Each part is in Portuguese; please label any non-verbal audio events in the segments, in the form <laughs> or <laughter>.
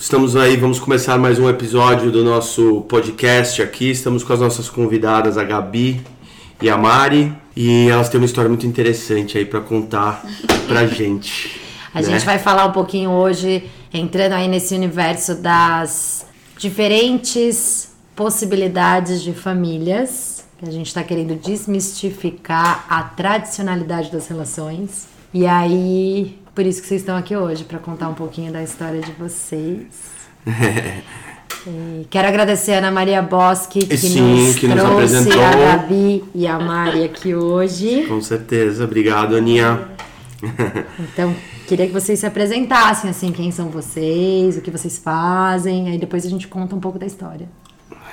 Estamos aí, vamos começar mais um episódio do nosso podcast aqui. Estamos com as nossas convidadas, a Gabi e a Mari, e elas têm uma história muito interessante aí pra contar pra <laughs> gente. A né? gente vai falar um pouquinho hoje, entrando aí nesse universo das diferentes possibilidades de famílias, que a gente está querendo desmistificar a tradicionalidade das relações. E aí, por isso que vocês estão aqui hoje, para contar um pouquinho da história de vocês. <laughs> E quero agradecer a Ana Maria Boschi, que, Sim, nos que nos trouxe apresentou. a Gabi e a Mari aqui hoje. Com certeza, obrigado, Aninha. Então, queria que vocês se apresentassem, assim, quem são vocês, o que vocês fazem, aí depois a gente conta um pouco da história.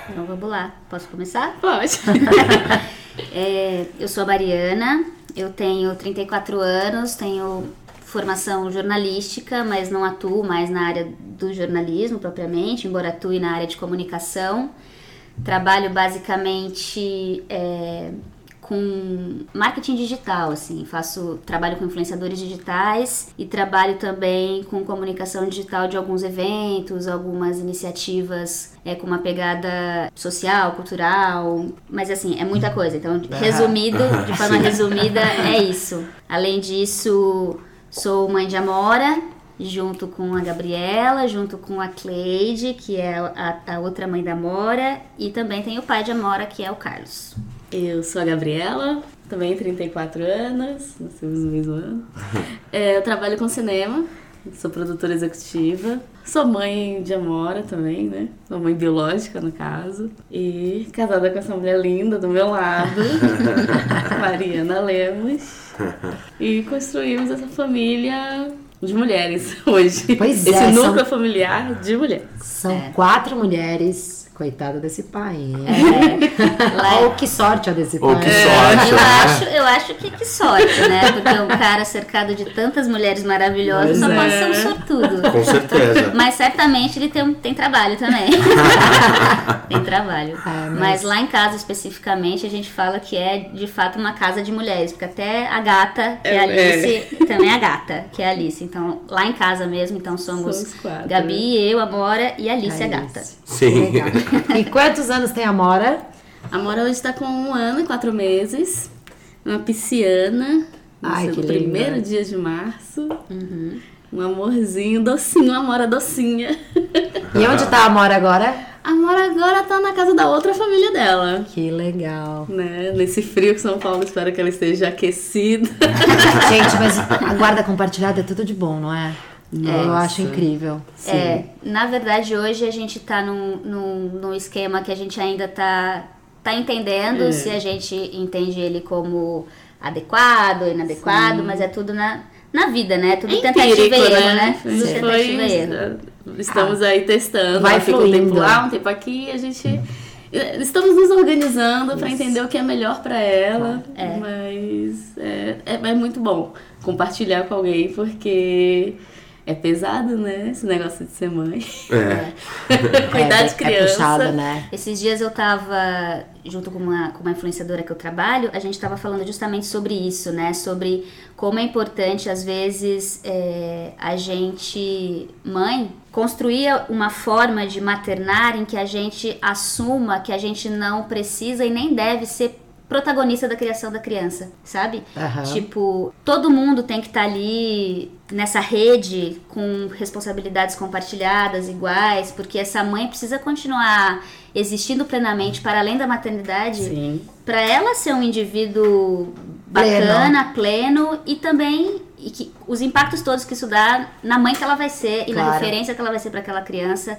Então vamos lá, posso começar? Pode. <laughs> É, eu sou a Mariana, eu tenho 34 anos, tenho formação jornalística, mas não atuo mais na área do jornalismo propriamente, embora atue na área de comunicação. Trabalho basicamente é, com marketing digital, assim, faço trabalho com influenciadores digitais e trabalho também com comunicação digital de alguns eventos, algumas iniciativas é, com uma pegada social, cultural, mas assim, é muita coisa. Então, <laughs> resumido, de forma resumida, é isso. Além disso, sou mãe de Amora, junto com a Gabriela, junto com a Cleide, que é a, a outra mãe da Amora, e também tem o pai de Amora, que é o Carlos. Eu sou a Gabriela, também 34 anos, nascemos no mesmo ano. <laughs> É, eu trabalho com cinema, sou produtora executiva, sou mãe de Amora também, né? Sou mãe biológica, no caso. E casada com essa mulher linda do meu lado, <laughs> Mariana Lemos. E construímos essa família de mulheres <laughs> hoje. Pois Esse é, núcleo são- familiar de mulheres. São É. quatro mulheres, coitada desse pai, hein? Lá Ou que sorte a desse Ou pai. que sorte, Eu né? acho, eu acho que que sorte, né? Porque um cara cercado de tantas mulheres maravilhosas Pois só é. pode ser um sortudo. Com certeza. Mas certamente ele tem, tem trabalho também. <laughs> tem trabalho. É, mas- mas... lá em casa, especificamente, a gente fala que é de fato uma casa de mulheres. Porque até a gata, que é a É, Alice, também é a gata, que é a Alice. Então, lá em casa mesmo, então somos Somos quatro. Gabi, eu, Amora e a Alice, a Alice. gata. Sim. Legal. E quantos anos tem a Mora? A Mora hoje está com um ano e quatro meses. Uma pisciana. Ai, no que primeiro linda. dia de março. Um amorzinho, docinho, uma Mora docinha. E onde tá a Mora agora? A Mora agora tá na casa da outra família dela. Que legal. Né? Nesse frio que São Paulo, espero que ela esteja aquecida. <laughs> Gente, mas a guarda compartilhada é tudo de bom, não é? Eu acho incrível. É, na verdade, hoje a gente tá num, num, num esquema que a gente ainda tá, tá entendendo É. se a gente entende ele como adequado ou inadequado, mas é tudo na, na vida, né? Tudo tentativa Empírico, e erro, né? A Tudo gente tentativa e erro. estamos aí testando. Vai Ela fica um tempo lá, um tempo aqui, a gente. Estamos nos organizando para entender o que é melhor para ela, É. mas é, é, é muito bom compartilhar com alguém porque é pesado, né? Esse negócio de ser mãe. É. <laughs> Cuidar é, de criança. É puxado, né? Esses dias eu tava junto com uma, com uma influenciadora que eu trabalho, a gente tava falando justamente sobre isso, né? Sobre como é importante, às vezes, é, a gente, mãe, construir uma forma de maternar em que a gente assuma que a gente não precisa e nem deve ser protagonista da criação da criança, sabe? Aham. Tipo, todo mundo tem que estar ali nessa rede com responsabilidades compartilhadas, iguais, porque essa mãe precisa continuar existindo plenamente para além da maternidade, para ela ser um indivíduo bacana, pleno, e também e que os impactos todos que isso dá na mãe que ela vai ser e na Claro. referência que ela vai ser para aquela criança.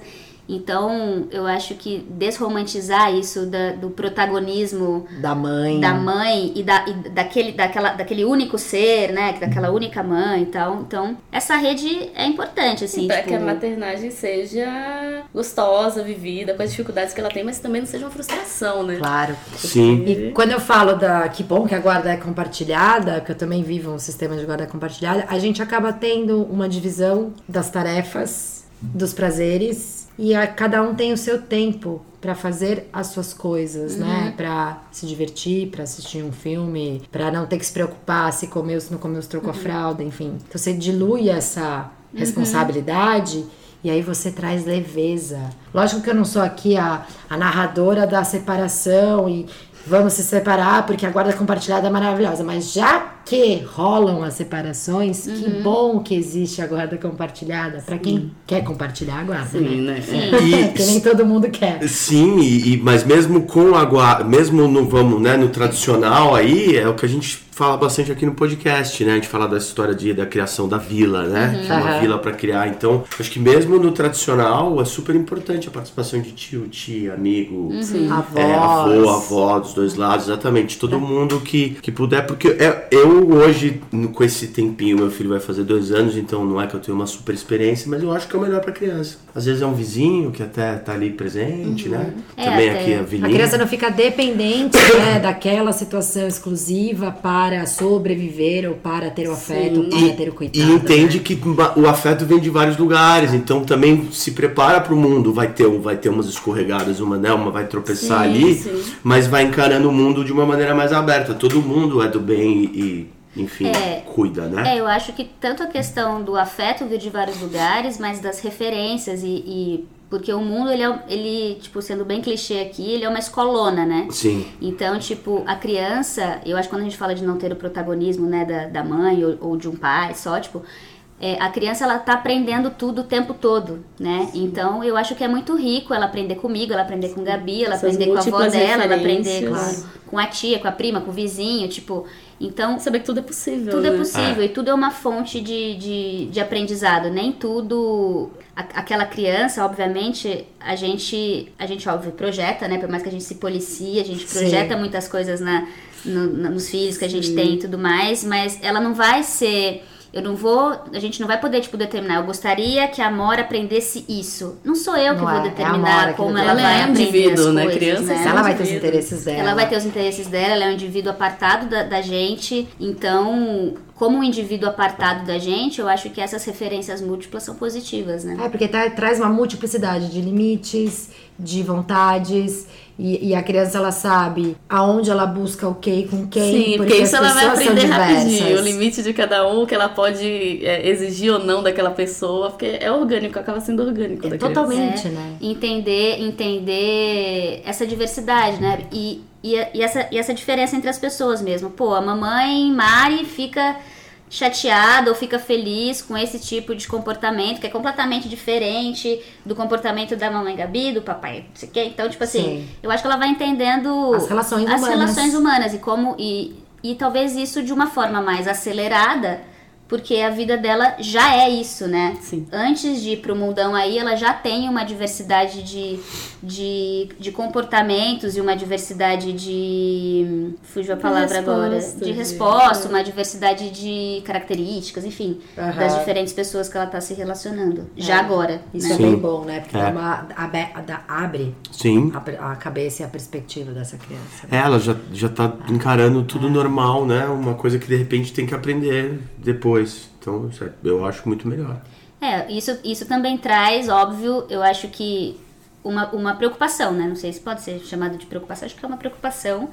Então, eu acho que desromantizar isso da- do protagonismo Da mãe. da mãe e, da, e daquele, daquela, daquele único ser, né? Daquela única mãe e tal. Então, essa rede é importante, assim. pra tipo, que a maternagem seja gostosa, vivida, com as dificuldades que ela tem, mas também não seja uma frustração, né? Claro. Sim. E quando eu falo da que bom que a guarda é compartilhada, que eu também vivo um sistema de guarda compartilhada, a gente acaba tendo uma divisão das tarefas, dos prazeres e a, cada um tem o seu tempo pra fazer as suas coisas, né? Pra se divertir, pra assistir um filme, pra não ter que se preocupar se comeu, se não comeu, se trocou a fralda, enfim. Então você dilui essa responsabilidade e aí você traz leveza. Lógico que eu não sou aqui a, a narradora da separação e vamos se separar porque a guarda compartilhada é maravilhosa, mas já que rolam as separações, que bom que existe a guarda compartilhada para quem quer compartilhar a guarda. Sim, né? né? Sim. <laughs> E- Que nem todo mundo quer. Sim, e, e- mas mesmo com a gua- mesmo no vamos, né, no tradicional aí, é o que a gente fala bastante aqui no podcast, né? A gente fala da história de, da criação da vila, né? De uma Aham. vila para criar. Então, acho que mesmo no tradicional é super importante a participação de tio, tia, amigo, Avós. é, avô, avó dos dois lados, exatamente. Todo mundo que, que puder, porque é- eu hoje, com esse tempinho, meu filho vai fazer dois anos, então não é que eu tenho uma super experiência, mas eu acho que é o melhor pra criança. Às vezes é um vizinho que até tá ali presente, né? É, Também até- aqui a A Avenida. criança não fica dependente <coughs> né, daquela situação exclusiva para sobreviver ou para ter o afeto, ou para ter o cuidado. E entende né? que o afeto vem de vários lugares, então também se prepara para o mundo. Vai ter, um- vai ter umas escorregadas, uma né, uma vai tropeçar Sim, ali, sim. mas vai encarando o mundo de uma maneira mais aberta. Todo mundo é do bem e, enfim, É. cuida, né? É, eu acho que tanto a questão do afeto vir de vários lugares, mas das referências e. e- porque o mundo, ele, é, ele, tipo, sendo bem clichê aqui, ele é uma escolona, né? Sim. Então, tipo, a criança, eu acho que quando a gente fala de não ter o protagonismo, né, da, da mãe ou, ou de um pai só, tipo, é, a criança, ela tá aprendendo tudo o tempo todo, né? Então, eu acho que é muito rico ela aprender comigo, ela aprender com Gabi, ela Essas aprender com a avó dela, ela aprender com, com a tia, com a prima, com o vizinho, tipo... Então, Saber que tudo é possível. tudo é né? possível e tudo é uma fonte de, de, de aprendizado. Nem tudo. a- aquela criança, obviamente, a gente, a gente, óbvio, projeta, né? Por mais que a gente se policie, a gente Sim. projeta muitas coisas na, no- na- nos filhos que a gente tem e tudo mais, mas ela não vai ser. Eu não vou. A gente não vai poder, tipo, determinar. Eu gostaria que a Amora aprendesse isso. Não sou eu que Não vou é, é a determinar que como ela Ela vai é um aprender indivíduo, as né? coisas, Criança né? Ela vai ter os interesses dela. Ela vai ter os interesses dela, ela é um indivíduo apartado da, da gente. Então, como um indivíduo apartado da gente, eu acho que essas referências múltiplas são positivas, né? É, porque tá- traz uma multiplicidade de limites, de vontades, e, e a criança ela sabe aonde ela busca o que e com quem. Sim, porque as isso ela vai aprender rapidinho. O limite de cada um, o que ela pode é, exigir ou não daquela pessoa, porque é orgânico, acaba sendo orgânico da criança. Totalmente, É, né? Entender, entender essa diversidade, né? E, e, e essa, e essa diferença entre as pessoas mesmo. Pô, a mamãe Mari fica chateada ou fica feliz com esse tipo de comportamento que é completamente diferente do comportamento da mamãe Gabi, do papai, não sei o quê. Então, tipo assim, Sim. eu acho que ela vai entendendo As relações as humanas. relações humanas e como e, e talvez isso de uma forma mais acelerada, porque a vida dela já é isso, né? Sim. Antes de ir pro mundão aí, ela já tem uma diversidade de, de, de comportamentos e uma diversidade de. Fugiu a palavra agora. resposta, De de- resposta, uma diversidade de características, enfim, das diferentes pessoas que ela tá se relacionando. Já agora. Isso né? é bem bom, né? Porque É. dá uma, dá- abre Sim. a, a cabeça e a perspectiva dessa criança. É, ela já, já tá encarando tudo normal, né? Uma coisa que de repente tem que aprender depois. Então, isso é- eu acho muito melhor. É, isso, isso também traz, óbvio, eu acho que uma, uma preocupação, né? Não sei se pode ser chamado de preocupação, acho que é uma preocupação,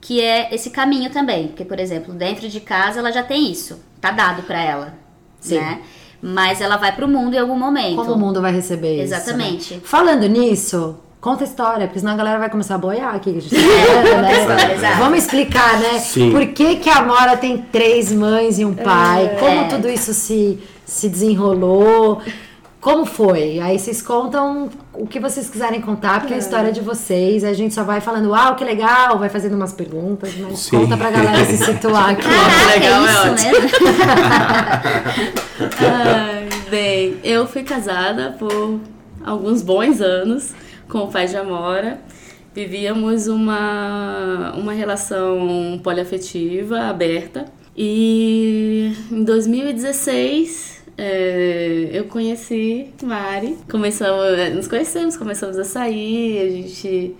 que é esse caminho também. Porque, por exemplo, dentro de casa ela já tem isso, tá dado pra ela, Sim. né? Mas ela vai pro mundo em algum momento. Como o mundo vai receber isso? Exatamente. né? Falando nisso, conta a história, porque senão a galera vai começar a boiar aqui. Que a gente tá É, <laughs> falando, exato. Vamos explicar, né? Sim. Por que, que a Amora tem três mães e um pai? Como É. tudo isso se, se desenrolou? Como foi? Aí vocês contam o que vocês quiserem contar, porque é a história de vocês. A gente só vai falando, uau, que legal, vai fazendo umas perguntas, mas Sim. conta pra galera se situar <laughs> aqui. Caraca, Legal, é é isso ótimo. mesmo? <laughs> Ai, bem, eu fui casada por alguns bons anos com o pai de Amora. Vivíamos uma, uma relação poliafetiva aberta. E em 2016 é, eu conheci Mari. Começamos, nos conhecemos, começamos a sair, a gente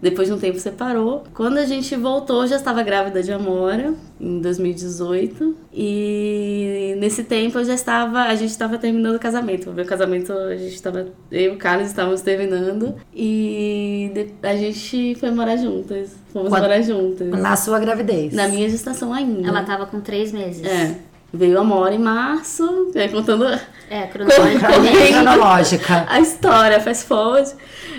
depois de um tempo separou. Quando a gente voltou, já estava grávida de Amora, em 2018. E nesse tempo eu já estava, a gente estava terminando o casamento. O meu casamento, a gente estava, eu e o Carlos estávamos terminando. E a gente foi morar juntas. Fomos Quando, morar juntas. Na sua gravidez? Na minha gestação ainda. Ela estava com três meses. É. Veio a Amora em março, é, contando. É, <laughs> cronológica. a história, faz forward.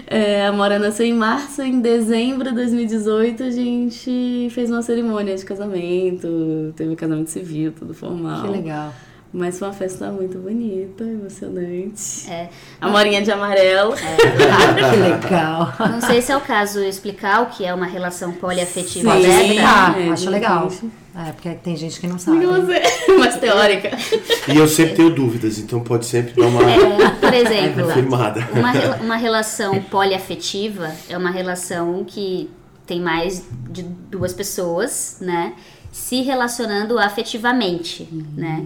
É, a Mora nasceu em março, em dezembro de 2018 a gente fez uma cerimônia de casamento, teve casamento civil, tudo formal. Que legal. Mas foi uma festa muito bonita, emocionante. É. A Morinha de amarelo. É. <laughs> que legal. Não sei se é o caso explicar o que é uma relação poliafetiva Sim, aberta. É, acho legal. É, porque tem gente que não sabe. Não sei, <laughs> mas teórica. E eu sempre tenho dúvidas, então pode sempre dar uma. É, por exemplo, confirmada. Uma, uma relação poliafetiva é uma relação que tem mais de duas pessoas, né? Se relacionando afetivamente, uhum. né?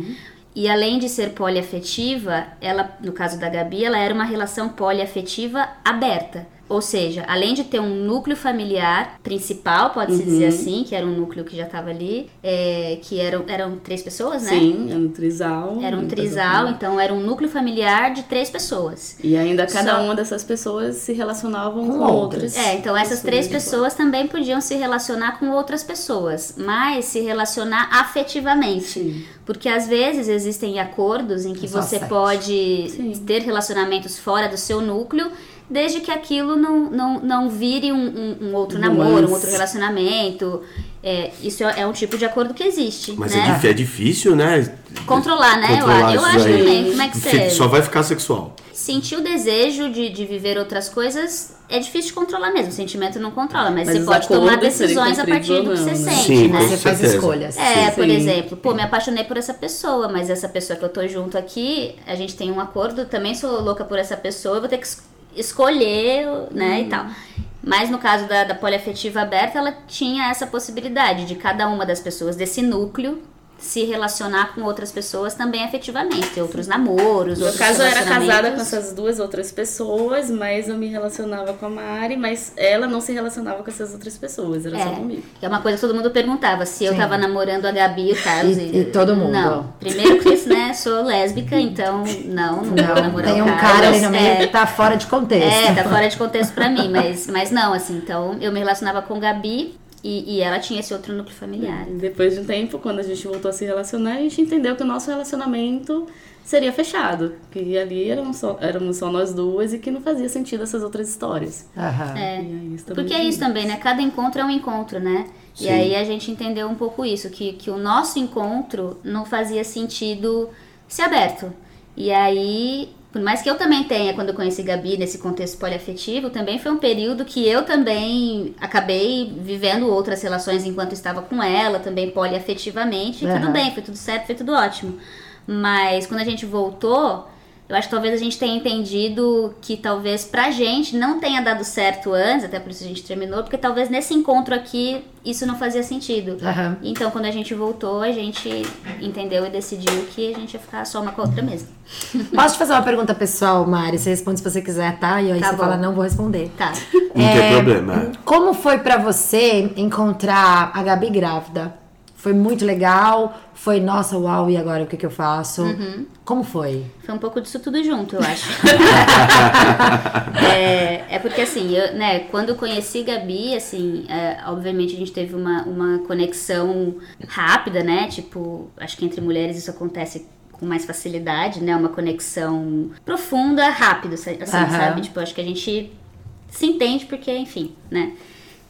E além de ser poliafetiva, ela, no caso da Gabi, ela era uma relação poliafetiva aberta. Ou seja, além de ter um núcleo familiar principal, pode-se uhum. dizer assim, que era um núcleo que já estava ali, é, que eram, eram três pessoas, né? Sim, era um trisal. Era um trisal, então era um núcleo familiar de três pessoas. E ainda cada Só... uma dessas pessoas se relacionavam com, com outras. É, então essas três pessoas também podiam se relacionar com outras pessoas, mas se relacionar afetivamente. Sim. Porque às vezes existem acordos em que Só você sete. pode Sim. ter relacionamentos fora do seu núcleo desde que aquilo não, não, não vire um, um, um outro namoro, um outro relacionamento. É, isso é, é um tipo de acordo que existe. Mas né? é, é difícil, né? Controlar, né? Controlar eu, eu acho aí. também. Como é que você. Só vai ficar sexual. Sentir o desejo de, de viver outras coisas é difícil de controlar mesmo. O sentimento não controla, mas, mas você pode tomar decisões a partir do que você né? sente, Sim, né? Você faz escolhas. É, Sim. por exemplo, pô, me apaixonei por essa pessoa, mas essa pessoa que eu tô junto aqui, a gente tem um acordo, também sou louca por essa pessoa, eu vou ter que escolher, né, e tal. Mas no caso da, da poliafetiva aberta, ela tinha essa possibilidade de cada uma das pessoas desse núcleo se relacionar com outras pessoas também afetivamente, ter outros namoros, no outros caso eu era casada com essas duas outras pessoas, mas eu me relacionava com a Mari, mas ela não se relacionava com essas outras pessoas, era é, só comigo. É uma coisa que todo mundo perguntava, se Sim. eu tava namorando a Gabi e o Carlos. E, e, todo mundo. Não, primeiro que né, sou lésbica, então não, não, não vou namorar Tem um Carlos, cara ali no meio é, que tá fora de contexto. É, tá fora de contexto pra mim, mas, mas não, assim, então eu me relacionava com Gabi e, e, ela tinha esse outro núcleo familiar. Depois de um tempo, quando a gente voltou a se relacionar, a gente entendeu que o nosso relacionamento seria fechado. Que ali éramos só, éramos só nós duas e que não fazia sentido essas outras histórias. Aham. É. Porque é isso também, né? Cada encontro é um encontro, né? Sim. E aí a gente entendeu um pouco isso, que, que o nosso encontro não fazia sentido ser aberto. E aí por mais que eu também tenha, quando eu conheci Gabi nesse contexto poliafetivo, também foi um período que eu também acabei vivendo outras relações enquanto estava com ela, também poliafetivamente. Uhum. Tudo bem, foi tudo certo, foi tudo ótimo. Mas quando a gente voltou, eu acho que talvez a gente tenha entendido que talvez pra gente não tenha dado certo antes, até por isso a gente terminou, porque talvez nesse encontro aqui isso não fazia sentido. Uhum. Então quando a gente voltou, a gente entendeu e decidiu que a gente ia ficar só uma com a outra mesmo. <laughs> Posso te fazer uma pergunta pessoal, Mari? Você responde se você quiser, tá? E aí tá você bom. fala, não vou responder. Tá. Não é, tem problema. Como foi para você encontrar a Gabi grávida? Foi muito legal. Foi, nossa, uau, e agora o que, que eu faço? Uhum. Como foi? Foi um pouco disso tudo junto, eu acho. <laughs> é, é, porque assim, eu, né, quando eu conheci Gabi, assim, é, obviamente a gente teve uma, uma conexão rápida, né? Tipo, acho que entre mulheres isso acontece com mais facilidade, né? Uma conexão profunda, rápida, assim, uhum. sabe? Tipo, acho que a gente se entende porque, enfim, né?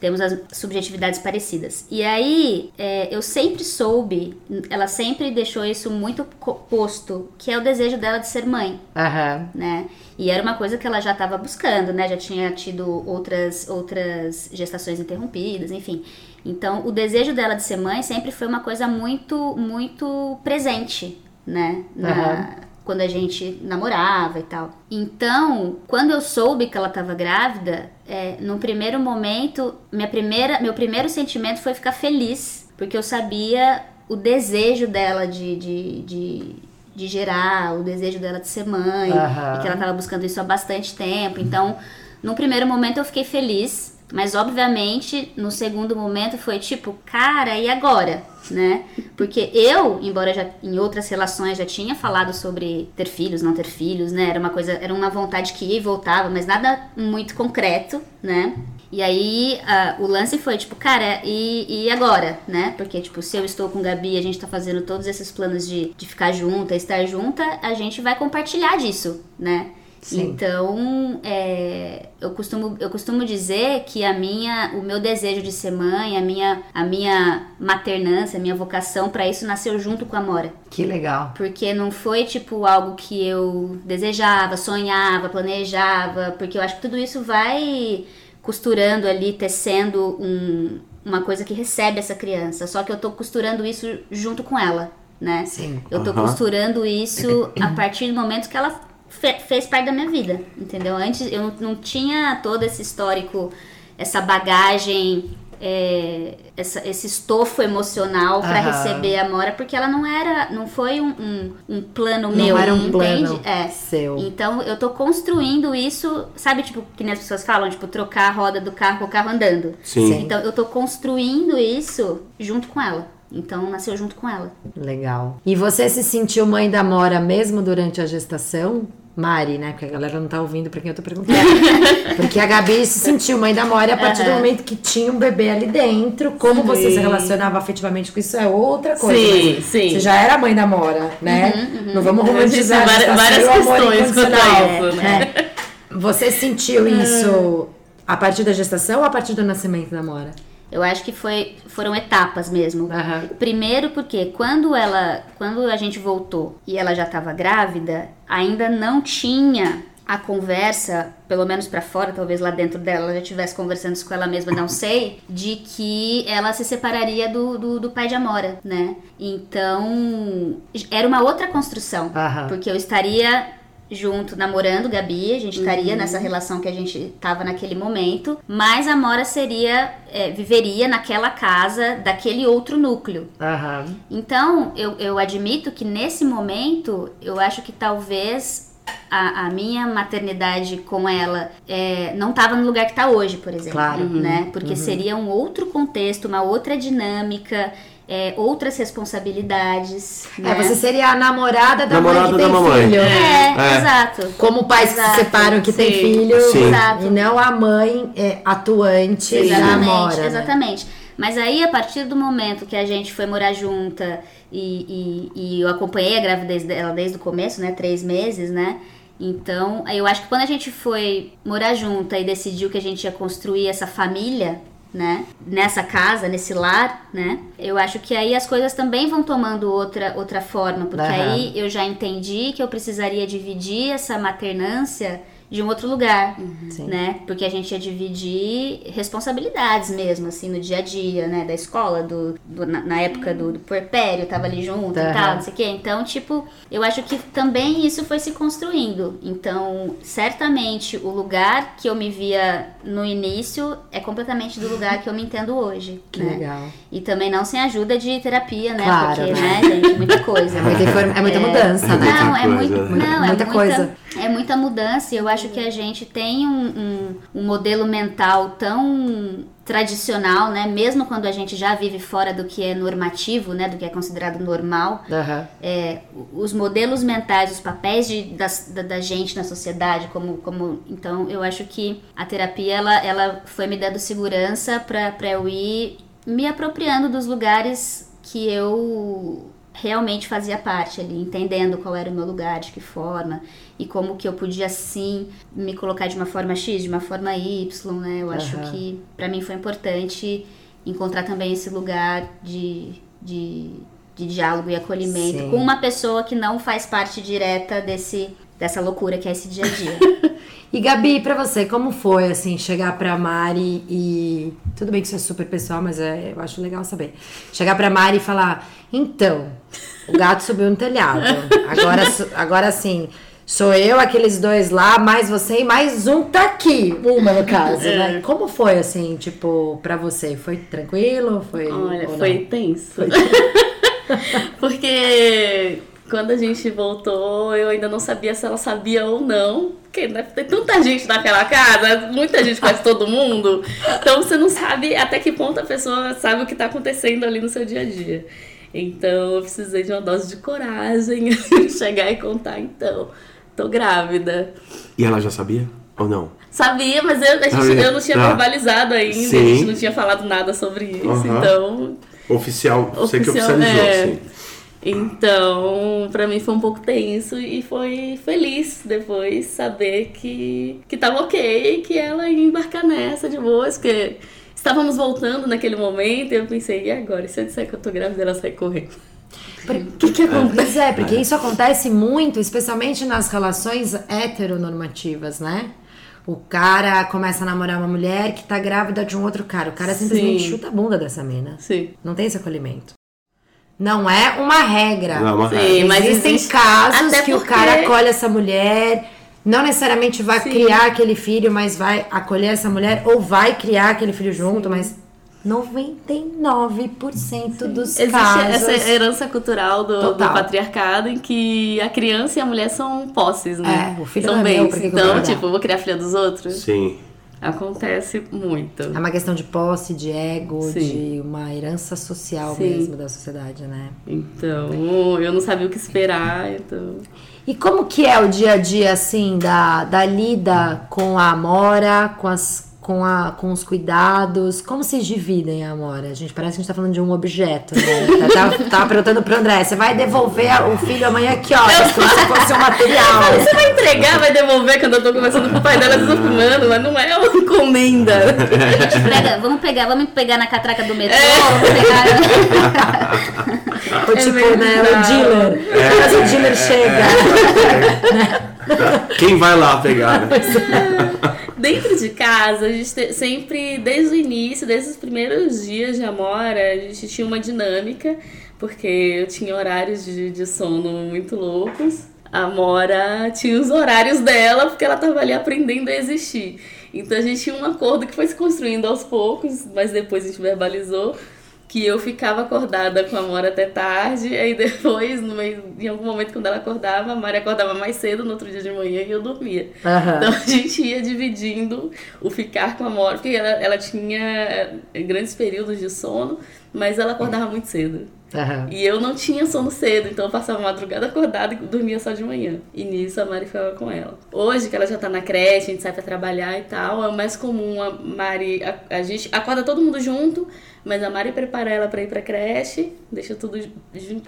Temos as subjetividades parecidas. E aí, é, eu sempre soube, ela sempre deixou isso muito posto, que é o desejo dela de ser mãe. Uhum. Né? E era uma coisa que ela já estava buscando, né? Já tinha tido outras, outras gestações interrompidas, enfim. Então, o desejo dela de ser mãe sempre foi uma coisa muito, muito presente, né? Na, uhum quando a gente namorava e tal. Então, quando eu soube que ela estava grávida, é, no primeiro momento, minha primeira, meu primeiro sentimento foi ficar feliz, porque eu sabia o desejo dela de, de, de, de gerar, o desejo dela de ser mãe, Aham. e que ela estava buscando isso há bastante tempo. Então, no primeiro momento eu fiquei feliz, mas obviamente no segundo momento foi tipo, cara, e agora? Né? Porque eu, embora já em outras relações já tinha falado sobre ter filhos, não ter filhos, né? Era uma coisa, era uma vontade que ia e voltava, mas nada muito concreto, né? E aí ah, o lance foi tipo, cara, e, e agora, né? Porque, tipo, se eu estou com Gabi a gente tá fazendo todos esses planos de, de ficar junta, estar junta, a gente vai compartilhar disso, né? Sim. Então, é, eu, costumo, eu costumo dizer que a minha, o meu desejo de ser mãe, a minha, a minha maternância, a minha vocação para isso nasceu junto com a Mora. Que legal. Porque não foi tipo algo que eu desejava, sonhava, planejava, porque eu acho que tudo isso vai costurando ali, tecendo um- uma coisa que recebe essa criança. Só que eu tô costurando isso junto com ela, né? Sim. Eu tô Aham. costurando isso <clears throat> a partir do momento que ela fe- fez parte da minha vida, entendeu? Antes eu não, não tinha todo esse histórico, essa bagagem, é, essa- esse estofo emocional pra Aham. receber a Mora, porque ela não era, não foi um, um, um plano Não meu, era um entende? plano É. seu. Então eu tô construindo isso, sabe, tipo, que nem as pessoas falam, tipo, trocar a roda do carro com o carro andando. Sim. Sim. Então eu tô construindo isso junto com ela. Então nasceu junto com ela. Legal. E você se sentiu mãe da Mora mesmo durante a gestação? Mari, né? Porque a galera não tá ouvindo pra quem eu tô perguntando. <laughs> Porque a Gabi se sentiu mãe da Mora a partir do Aham. momento que tinha um bebê ali dentro. Como você se Sim. relacionava afetivamente com isso é outra coisa. Sim, sim. Você já era mãe da Mora, né? Uhum, Não vamos romantizar várias- várias questões quanto a isso, né? É. Você sentiu isso a partir da gestação ou a partir do nascimento da Mora? Eu acho que foi, foram etapas mesmo. Aham. Primeiro porque quando ela, quando a gente voltou e ela já estava grávida, ainda não tinha a conversa, pelo menos pra fora, talvez lá dentro dela ela já estivesse conversando com ela mesma, não sei, de que ela se separaria do, do, do pai de Amora, né? Então, era uma outra construção, Aham. porque eu estaria junto, namorando Gabi, a gente estaria nessa relação que a gente tava naquele momento, mas a Mora seria, é, viveria naquela casa daquele outro núcleo. Aham. Então, eu, eu admito que nesse momento, eu acho que talvez a, a minha maternidade com ela é, não estava no lugar que está hoje, por exemplo. Claro. Uhum. Né? Porque seria um outro contexto, uma outra dinâmica, é, outras responsabilidades. É, né? você seria a namorada da Namorada mãe que da tem mamãe. filho. É, É. exato. Como pais que se Exato, separam que tem sim. filho Sim. Exato. e não a mãe é, atuante da Exatamente, Mora. né? exatamente. Mas aí, a partir do momento que a gente foi morar junta e, e, e eu acompanhei a gravidez dela desde o começo, né? Três meses, né? Então, eu acho que quando a gente foi morar junta e decidiu que a gente ia construir essa família, né? Nessa casa, nesse lar, né? Eu acho que aí as coisas também vão tomando outra, outra forma. Porque Aham. aí eu já entendi que eu precisaria dividir essa maternância de um outro lugar, Sim. né? Porque a gente ia dividir responsabilidades mesmo, assim, no dia a dia, né? Da escola, do, do- na, na época do, do puerpério, tava ali junto Aham. e tal, não sei o quê. Então, tipo, eu acho que também isso foi se construindo. Então, certamente, o lugar que eu me via no início é completamente do lugar que eu me entendo hoje, <laughs> Que né? legal. E também não sem ajuda de terapia, né? Claro, Porque, né? né, gente, muita coisa. É muita, é muita mudança, É né? muita Não, é coisa, muito, né? não, Muita é muita coisa. É muita mudança e eu acho que a gente tem um, um, um modelo mental tão tradicional, né? Mesmo quando a gente já vive fora do que é normativo, né? Do que é considerado normal. Aham. É, os modelos mentais, os papéis de, da, da gente na sociedade, como, como então eu acho que a terapia ela, ela foi me dando segurança para eu ir me apropriando dos lugares que eu realmente fazia parte ali, entendendo qual era o meu lugar, de que forma e como que eu podia sim me colocar de uma forma X, de uma forma Y, né? Eu acho Aham. que para mim foi importante encontrar também esse lugar de, de, de diálogo e acolhimento Sim. com uma pessoa que não faz parte direta desse dessa loucura que é esse dia a dia. <laughs> E Gabi, pra você, como foi, assim, chegar pra Mari e... Tudo bem que isso é super pessoal, mas é, eu acho legal saber. Chegar pra Mari e falar, então, o gato subiu no telhado. Agora, agora assim, sou eu, aqueles dois lá, mais você e mais um tá aqui. Uma, no caso, né? Como foi, assim, tipo, pra você? Foi tranquilo? Foi... Olha, foi não? tenso. <laughs> Porque quando a gente voltou, eu ainda não sabia se ela sabia ou não. Porque ter tanta gente naquela casa, muita gente, quase todo mundo. Então você não sabe até que ponto a pessoa sabe o que tá acontecendo ali no seu dia a dia. Então eu precisei de uma dose de coragem, <laughs> chegar e contar, então, tô grávida. E ela já sabia? Ou não? Sabia, mas eu, a gente- eu não tinha Tá. verbalizado ainda, Sim. a gente não tinha falado nada sobre isso, então Oficial, você que Oficial, oficializou, é. sim. Então, pra mim foi um pouco tenso e foi feliz depois saber que, que tava ok, que ela ia embarcar nessa de boas, porque estávamos voltando naquele momento e eu pensei, e agora? E se eu disser que eu tô grávida, ela sai correndo? O que que acontece? É, porque isso acontece muito, especialmente nas relações heteronormativas, né? O cara começa a namorar uma mulher que tá grávida de um outro cara. O cara simplesmente Sim. chuta a bunda dessa mina. Sim. Não tem esse acolhimento. Não é uma regra. Não é uma Sim, regra. mas Existem existe- casos até que o cara acolhe essa mulher, não necessariamente vai Sim. criar aquele filho, mas vai acolher essa mulher, ou vai criar aquele filho junto, mas 99% dos Existe casos. essa herança cultural do, do patriarcado em que a criança e a mulher são posses, né? É, o filho são não é meu, bens. por que que eu vou então, tipo, vou criar filha dos outros? Sim. Acontece muito. É uma questão de posse, de ego, Sim. de uma herança social Sim. mesmo da sociedade, né? Então, eu não sabia o que esperar, então. E como que é o dia a dia, assim, da, da lida com a Amora, com, as, com, a, com os cuidados? Como vocês dividem a Amora? Gente, parece que a gente tá falando de um objeto, né? Eu tava, tava perguntando pro André, você vai devolver a- o filho amanhã aqui, ó, como se fosse um material. Você vai entregar, vai devolver quando eu tô conversando com o pai dela, tô filmando, mas não é uma encomenda. <laughs> Pega- vamos pegar, vamos pegar na catraca do metrô, É. vamos pegar. Ou <laughs> tipo, né, o dealer. Mas o dealer chega. <laughs> Quem vai lá pegar? né? Dentro de casa, a gente te- sempre, desde o início, desde os primeiros dias de Amora, a gente tinha uma dinâmica, porque eu tinha horários de, de sono muito loucos. A Amora tinha os horários dela, porque ela tava ali aprendendo a existir. Então a gente tinha um acordo que foi se construindo aos poucos, mas depois a gente verbalizou que eu ficava acordada com a Amora até tarde, aí depois, no meio, em algum momento, quando ela acordava, a Mari acordava mais cedo no outro dia de manhã e eu dormia. Aham. Então a gente ia dividindo o ficar com a Mora, porque ela, ela tinha eh, grandes períodos de sono, mas ela acordava muito cedo. Aham. E eu não tinha sono cedo, então eu passava madrugada acordada e dormia só de manhã. E nisso a Mari ficava com ela. Hoje, que ela já tá na creche, a gente sai pra trabalhar e tal, é mais comum a Mari. A, a gente acorda todo mundo junto, mas a Mari prepara ela pra ir pra creche, deixa tudo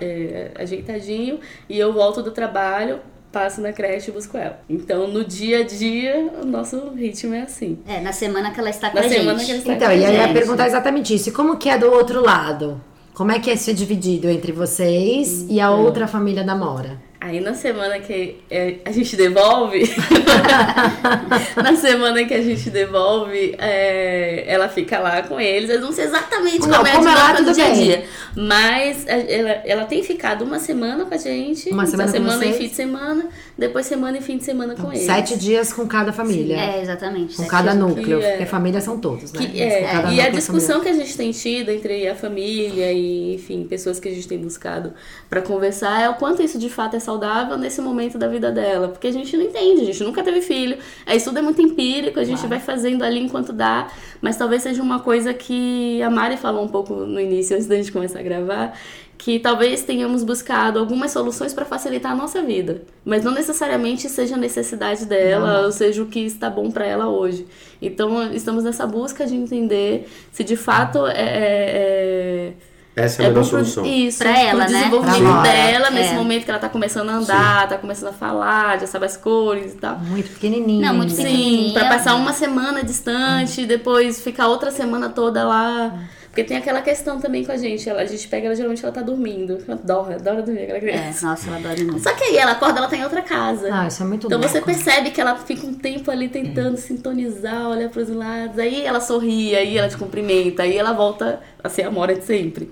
é, ajeitadinho, e eu volto do trabalho. Passo na creche e busco ela. Então, no dia a dia, o nosso ritmo é assim. É, na semana que ela está com Na a gente. semana que ela está Então, com a e aí eu ia gente. perguntar exatamente isso. E como que é do outro lado? Como é que é ser dividido entre vocês e a outra família da Mora? Aí na semana que é, a gente devolve, <laughs> na semana que a gente devolve, é, ela fica lá com eles. Eu não sei exatamente Não, como é a é dinâmica do dia a dia. Mas ela, ela tem ficado uma semana com a gente. Uma semana com semana e fim de semana, depois semana e fim de semana com eles. Sete dias com cada família. É, exatamente. Com cada núcleo. que é- Porque família são todos, né? Que- é, Cada e a núcleo discussão que a gente tem tido entre a família e, enfim, pessoas que a gente tem buscado pra conversar é o quanto isso de fato é saudável nesse momento da vida dela. Porque a gente não entende, a gente nunca teve filho. É, isso tudo é muito empírico, a gente vai fazendo ali enquanto dá. Mas talvez seja uma coisa que a Mari falou um pouco no início, antes da gente começar a gravar. Que talvez tenhamos buscado algumas soluções para facilitar a nossa vida, mas não necessariamente seja a necessidade dela, ou seja o que está bom para ela hoje. Então, estamos nessa busca de entender se de fato é- é, Essa é a é melhor pro, solução. isso, Pra ela, pro né? desenvolvimento Pra dela, nesse É. momento que ela tá começando a andar, tá começando a falar, já sabe as cores e tal. Muito pequenininho. Não, muito né? Sim, pequenininha. pra passar uma semana distante, depois ficar outra semana toda lá. Porque tem aquela questão também com a gente. Ela, a gente pega ela, geralmente ela tá dormindo. Ela adora, adora dormir aquela É, criança. nossa, eu adoro muito. Só que aí ela acorda, ela tá em outra casa. Ah, isso é muito Então louco. você percebe que ela fica um tempo ali tentando sintonizar, olhar pros lados. Aí ela sorri, aí ela te cumprimenta, aí ela volta a ser a Mora de sempre.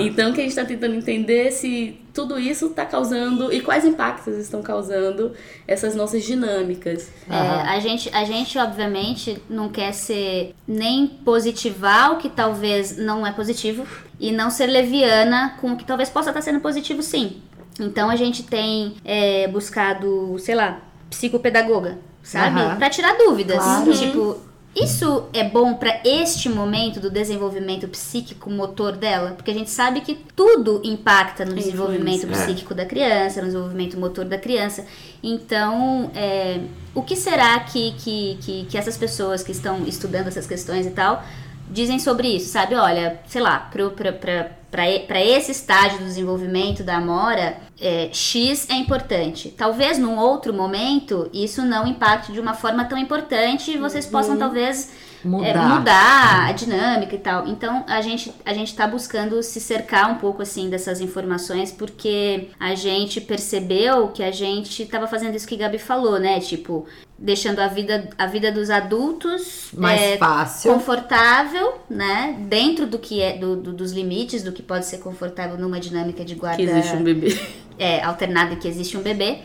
Então o que a gente tá tentando entender é se tudo isso tá causando e quais impactos estão causando essas nossas dinâmicas. É, a, gente, a gente, obviamente, não quer ser nem positivar o que talvez não é positivo e não ser leviana com o que talvez possa estar sendo positivo, sim. Então a gente tem é, buscado, sei lá, psicopedagoga, sabe? Aham. Pra tirar dúvidas. Claro. Tipo, isso é bom pra este momento do desenvolvimento psíquico motor dela? Porque a gente sabe que tudo impacta no desenvolvimento É. psíquico da criança, no desenvolvimento motor da criança. Então, é, o que será que, que, que, que essas pessoas que estão estudando essas questões e tal dizem sobre isso, sabe? Olha, sei lá, para esse estágio do desenvolvimento da Amora, é, X é importante. Talvez num outro momento isso não impacte de uma forma tão importante e vocês possam talvez é, Mudar. mudar a dinâmica e tal. Então a gente a gente tá buscando se cercar um pouco assim dessas informações porque a gente percebeu que a gente tava fazendo isso que a Gabi falou, né? Tipo, deixando a vida a vida dos adultos Mais é, fácil. confortável, né? Dentro do que é do, do- dos limites do que pode ser confortável numa dinâmica de guarda Que existe um bebê. <laughs> é, alternada e que existe um bebê.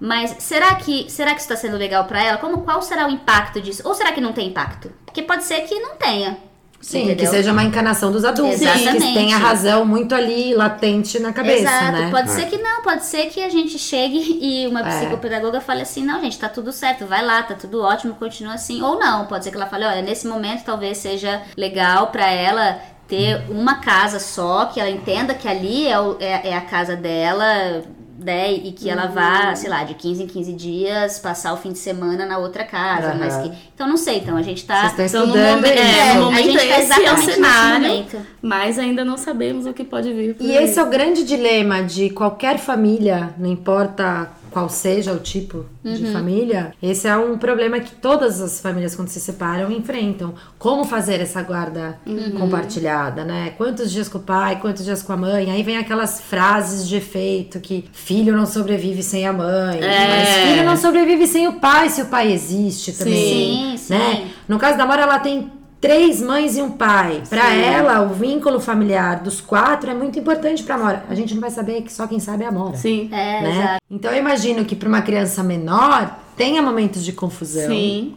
Mas será que será que isso está sendo legal para ela? Como qual será o impacto disso? Ou será que não tem impacto? Porque pode ser que não tenha. Sim, entendeu? que seja uma encanação dos adultos. Exatamente. Que tenha razão muito ali latente na cabeça, Exato. né? Pode É. ser que não, pode ser que a gente chegue e uma É. psicopedagoga fale assim, não, gente, tá tudo certo, vai lá, tá tudo ótimo, continua assim. Ou não, pode ser que ela fale, olha, nesse momento talvez seja legal para ela ter uma casa só, que ela entenda que ali é, o- é- é a casa dela, né? E que ela Uhum. vá, sei lá, de 15 em 15 dias, passar o fim de semana na outra casa. Aham. Mas que. Então não sei, então a gente tá. Vocês estão Então, no estudando momento- é, no a momento gente tá é o exatamente nesse cenário. Mas ainda não sabemos o que pode vir. por E aí. esse é o grande dilema de qualquer família, não importa qual seja o tipo de Uhum. família, esse é um problema que todas as famílias, quando se separam, enfrentam. Como fazer essa guarda Uhum. compartilhada, né? Quantos dias com o pai, quantos dias com a mãe? Aí vem aquelas frases de efeito que filho não sobrevive sem a mãe, É. mas filho não sobrevive sem o pai, se o pai existe Sim, também. sim. Né? No caso da Mora, ela tem três mães e um pai. Pra ela, o vínculo familiar dos quatro é muito importante pra Mora. A gente não vai saber que só quem sabe é a Mora. Sim. É, né? exato. Então eu imagino que pra uma criança menor tenha momentos de confusão. Sim.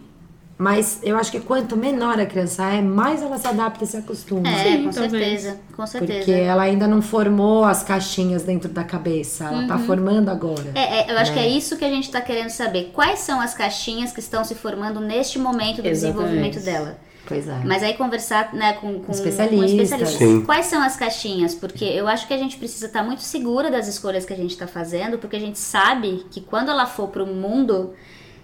Mas eu acho que quanto menor a criança é, mais ela se adapta e se acostuma. É, Sim, com talvez. certeza, com certeza. Porque ela ainda não formou as caixinhas dentro da cabeça. Ela tá formando agora. Uhum. É, é, eu acho né? que é isso que a gente tá querendo saber. Quais são as caixinhas que estão se formando neste momento do Exatamente. desenvolvimento dela? Pois é. Mas aí conversar né, com, com, Especialistas. com especialistas. Sim. Quais são as caixinhas? Porque eu acho que a gente precisa estar muito segura das escolhas que a gente está fazendo, porque a gente sabe que quando ela for para o mundo,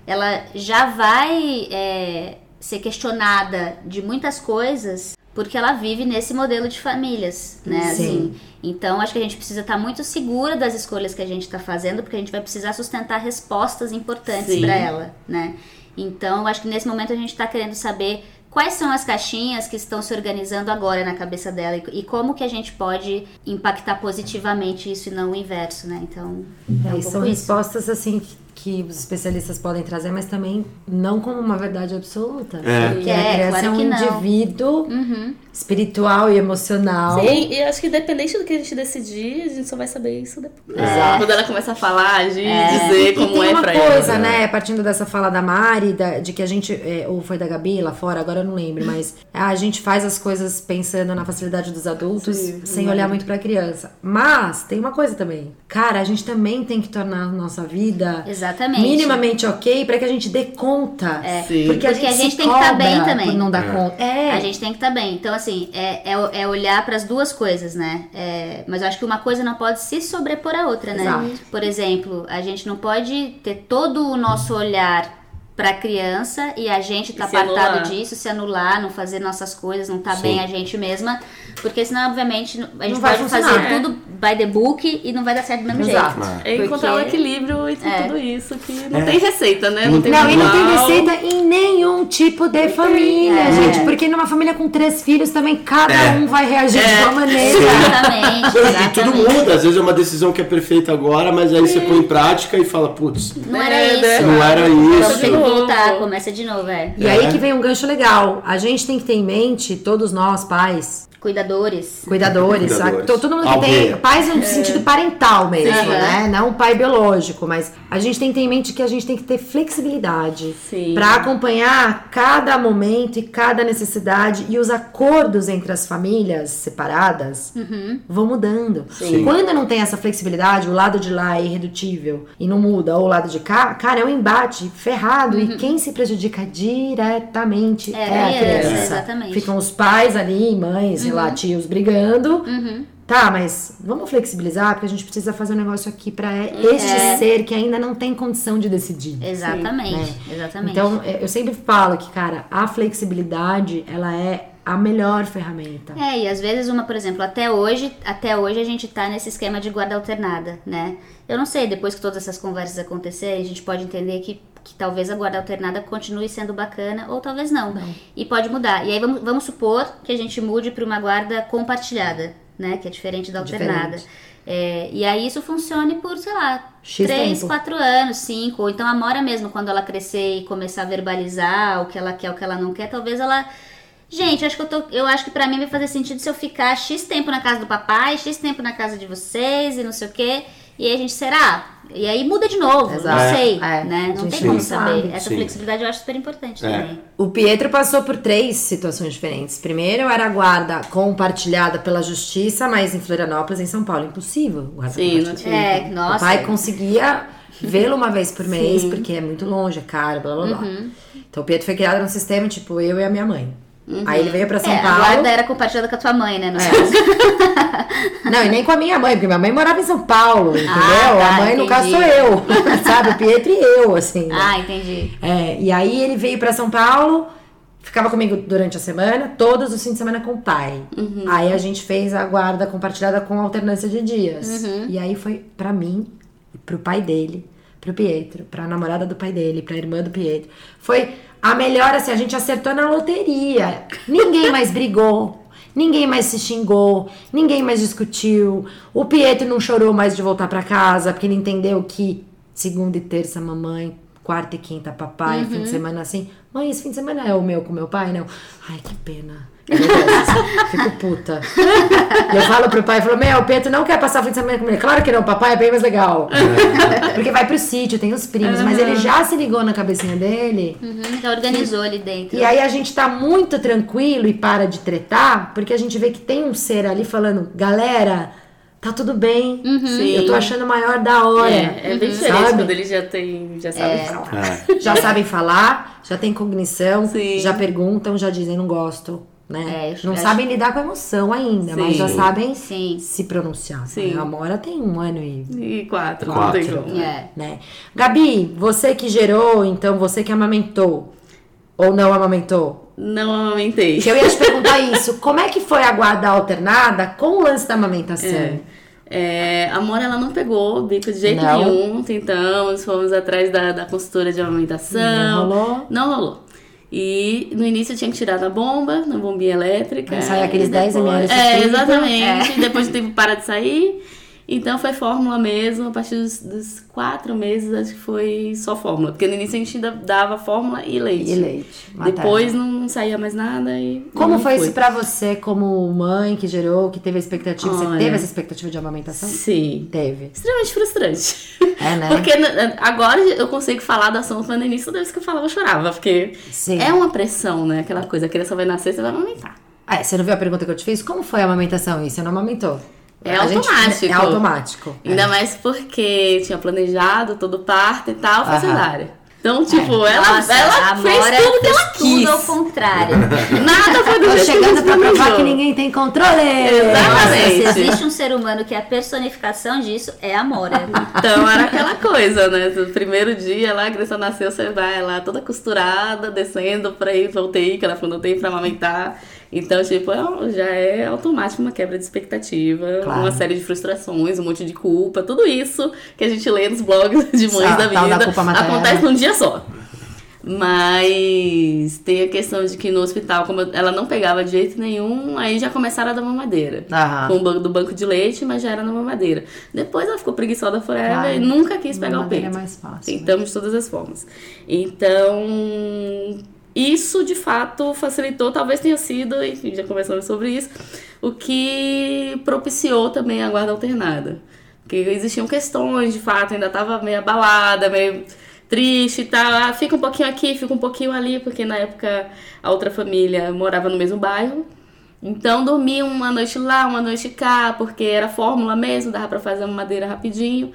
ela já vai é, ser questionada de muitas coisas, porque ela vive nesse modelo de famílias, né? Sim. Assim, então acho que a gente precisa estar muito segura das escolhas que a gente está fazendo, porque a gente vai precisar sustentar respostas importantes para ela, né? Então eu acho que nesse momento a gente está querendo saber quais são as caixinhas que estão se organizando agora na cabeça dela e, e como que a gente pode impactar positivamente isso e não o inverso, né? Então é É, são isso. respostas assim que, que os especialistas podem trazer, mas também não como uma verdade absoluta. É. Porque É, a criança claro é um que não. indivíduo Uhum. espiritual e emocional. Sim, e acho que independente do que a gente decidir, a gente só vai saber isso depois. Exato. Quando ela começa a falar, agir, É. dizer E como tem é uma pra coisa, ela. né? Partindo dessa fala da Mari, da- de que a gente, é, ou foi da Gabi lá fora, agora eu não lembro, mas a gente faz as coisas pensando na facilidade dos adultos, Sim, sem olhar muito pra criança. Mas tem uma coisa também, cara, a gente também tem que tornar a nossa vida Exatamente. minimamente ok pra que a gente dê conta. Sim. Porque a Porque gente, a gente tem que tá cobra bem também. por não dar conta. É. A gente tem que estar bem. Então, assim, é, é, é olhar para as duas coisas, né? É, mas eu acho que uma coisa não pode se sobrepor à outra, né? Exato. Por exemplo, a gente não pode ter todo o nosso olhar para a criança e a gente tá E apartado anular. disso, se anular, não fazer nossas coisas, não tá Sim. bem a gente mesma, porque senão, obviamente, a gente vai pode funcionar. fazer É. tudo by the book e não vai dar certo do mesmo Exato. jeito. É encontrar o Porque- equilíbrio entre É. tudo isso, que não tem receita, né? Não, tem Não, e não tem receita em nenhum tipo de família, É. gente. Porque numa família com três filhos também cada É. um vai reagir de uma maneira. Exatamente, E tudo exatamente. muda, às vezes é uma decisão que é perfeita agora, mas aí você põe em prática e fala, putz, Não era É, né? isso. não era Então isso. tem que voltar, começa de novo, é. E aí que vem um gancho legal. A gente tem que ter em mente, todos nós, pais, Cuidadores. cuidadores, Cuidadores. todo mundo que Aldeia. tem. Pais no sentido parental mesmo, Sim. né? Não pai biológico, mas a gente tem que ter em mente que a gente tem que ter flexibilidade Sim. para acompanhar cada momento e cada necessidade e os acordos entre as famílias separadas vão mudando. Sim. Quando não tem essa flexibilidade, o lado de lá é irredutível e não muda, ou o lado de cá, cara, é um embate ferrado e quem se prejudica diretamente É, é, a criança, criança. exatamente. Ficam os pais ali, mães, sei lá, tios brigando. Uhum. Tá, mas vamos flexibilizar, porque a gente precisa fazer um negócio aqui pra este É. ser que ainda não tem condição de decidir. Exatamente, exatamente. Então, é, eu sempre falo que, cara, a flexibilidade, ela é a melhor ferramenta. É, e às vezes uma, por exemplo, até hoje, até hoje a gente tá nesse esquema de guarda alternada, né? Eu não sei, depois que todas essas conversas acontecerem, a gente pode entender que, que talvez a guarda alternada continue sendo bacana ou talvez não. E pode mudar. E aí vamos, vamos supor que a gente mude para uma guarda compartilhada, né? Que é diferente da alternada. Diferente. É, e aí isso funcione por, sei lá, X três, tempo. quatro anos, cinco. Ou então a Mora mesmo, quando ela crescer e começar a verbalizar o que ela quer, o que ela não quer, talvez ela Gente, acho que eu tô. Eu acho que pra mim vai fazer sentido se eu ficar X tempo na casa do papai, X tempo na casa de vocês e não sei o quê. E aí a gente será? E aí muda de novo, Exato. não sei, É, né? a Não tem como saber. sabe. Essa Sim. flexibilidade eu acho super importante É. também. O Pietro passou por três situações diferentes. Primeiro era a guarda compartilhada pela justiça, mas em Florianópolis, em São Paulo, impossível. Guarda Sim, não compartilhada. tinha. É, nossa. O pai conseguia vê-lo uma vez por mês, Sim. porque é muito longe, é caro, blá blá blá. Uhum. Então o Pietro foi criado num sistema tipo eu e a minha mãe. Aí ele veio pra São É, a Paulo. guarda era compartilhada com a tua mãe, né? No É. <laughs> Não, e nem com a minha mãe, porque minha mãe morava em São Paulo, entendeu? tá, a mãe, no caso, sou entendi. eu. <laughs> Sabe? O Pietro e eu, assim. né? Ah, entendi. É, e aí ele veio pra São Paulo, ficava comigo durante a semana, todos os fins de semana com o pai. Aí a gente fez a guarda compartilhada com alternância de dias. E aí foi pra mim, e pro pai dele, pro Pietro, pra namorada do pai dele, pra irmã do Pietro. Foi a melhor, assim, a gente acertou na loteria. Ninguém mais brigou. Ninguém mais se xingou, ninguém mais discutiu. O Pietro não chorou mais de voltar pra casa, porque ele entendeu que segunda e terça mamãe, quarta e quinta papai, fim de semana assim. Mãe, esse fim de semana é o meu com meu pai? Não. Ai, que pena. Fico puta. E eu falo pro pai, eu falo, meu, o Pietro não quer passar o fim de semana comigo. Claro que não, papai é bem mais legal. Porque vai pro sítio, tem os primos, mas ele já se ligou na cabecinha dele. Uhum, já organizou ali dentro. E aí a gente tá muito tranquilo e para de tretar, porque a gente vê que tem um ser ali falando, galera, tá tudo bem. Sim. Eu tô achando o maior da hora. É, é bem diferente sabe? quando ele já tem, já sabe falar. É. Já sabem falar, já tem cognição, Sim. já perguntam, já dizem não gosto. Né? É, eu não acho- sabem lidar com a emoção ainda, mas Sim. já sabem Sim. se pronunciar. Sim. A Amora tem um ano e E quatro, Quatro. não tem como. É. né? Gabi, você que gerou, então você que amamentou ou não amamentou? Não amamentei. Que eu ia te perguntar <laughs> isso. Como é que foi a guarda alternada com o lance da amamentação? É. É, a Mora ela não pegou o bico de jeito Não? nenhum. Tentamos, fomos atrás da, da consultora de amamentação. Não rolou? Não rolou. E no início eu tinha que tirar da bomba, na bombinha elétrica. Aí sai aqueles E 10 ml É, exatamente. Depois do tempo para de sair. Então foi fórmula mesmo, a partir dos, dos quatro meses acho que foi só fórmula. Porque no início a gente ainda dava fórmula e leite. E leite. Depois não, não saía mais nada e. Como não foi isso pra você, como mãe que gerou, que teve a expectativa? Você Olha. teve essa expectativa de amamentação? Sim. Teve. Extremamente frustrante. É, né? <laughs> Porque agora eu consigo falar do assunto, mas no início toda vez que eu falava eu chorava. Porque Sim. é uma pressão, né? Aquela coisa, a criança vai nascer, você vai amamentar. Ah, você não viu a pergunta que eu te fiz? Como foi a amamentação? E você não amamentou? É A gente- automático. é automático. Ainda é. mais porque tinha planejado todo o parto e tal, foi cesárea. Então, tipo, ela, Nossa, ela fez Mora tudo que ela fez tudo ao quis. contrário. <laughs> Nada foi do Tô jeito chegando gente pra provar que ninguém tem controle! Exato. Nossa, se Exatamente. existe um ser humano que é a personificação disso, é a Mora. Então era aquela coisa, né? No primeiro dia lá, a criança nasceu, você vai lá toda costurada, descendo pra ir pra UTI, que ela falou, não tem pra amamentar. Então, tipo, é- já é automático uma quebra de expectativa, Claro. uma série de frustrações, um monte de culpa, tudo isso que a gente lê nos blogs <laughs> de mães da da vida materna. acontece num dia só. Mas tem a questão de que no hospital, como ela não pegava de jeito nenhum, aí já começaram a dar mamadeira. Aham. Com o banco do banco de leite, mas já era na mamadeira. Depois ela ficou preguiçosa forever Claro. e nunca quis pegar o Mamadeira peito. é mais fácil, né? Tentamos de todas as formas. Então, isso de fato facilitou, talvez tenha sido, enfim, já conversamos sobre isso, o que propiciou também a guarda alternada. Porque existiam questões, de fato, ainda estava meio abalada, meio triste e tal. Ah, fica um pouquinho aqui, fica um pouquinho ali, porque na época a outra família morava no mesmo bairro. Então dormia uma noite lá, uma noite cá, porque era fórmula mesmo, dava pra fazer uma madeira rapidinho.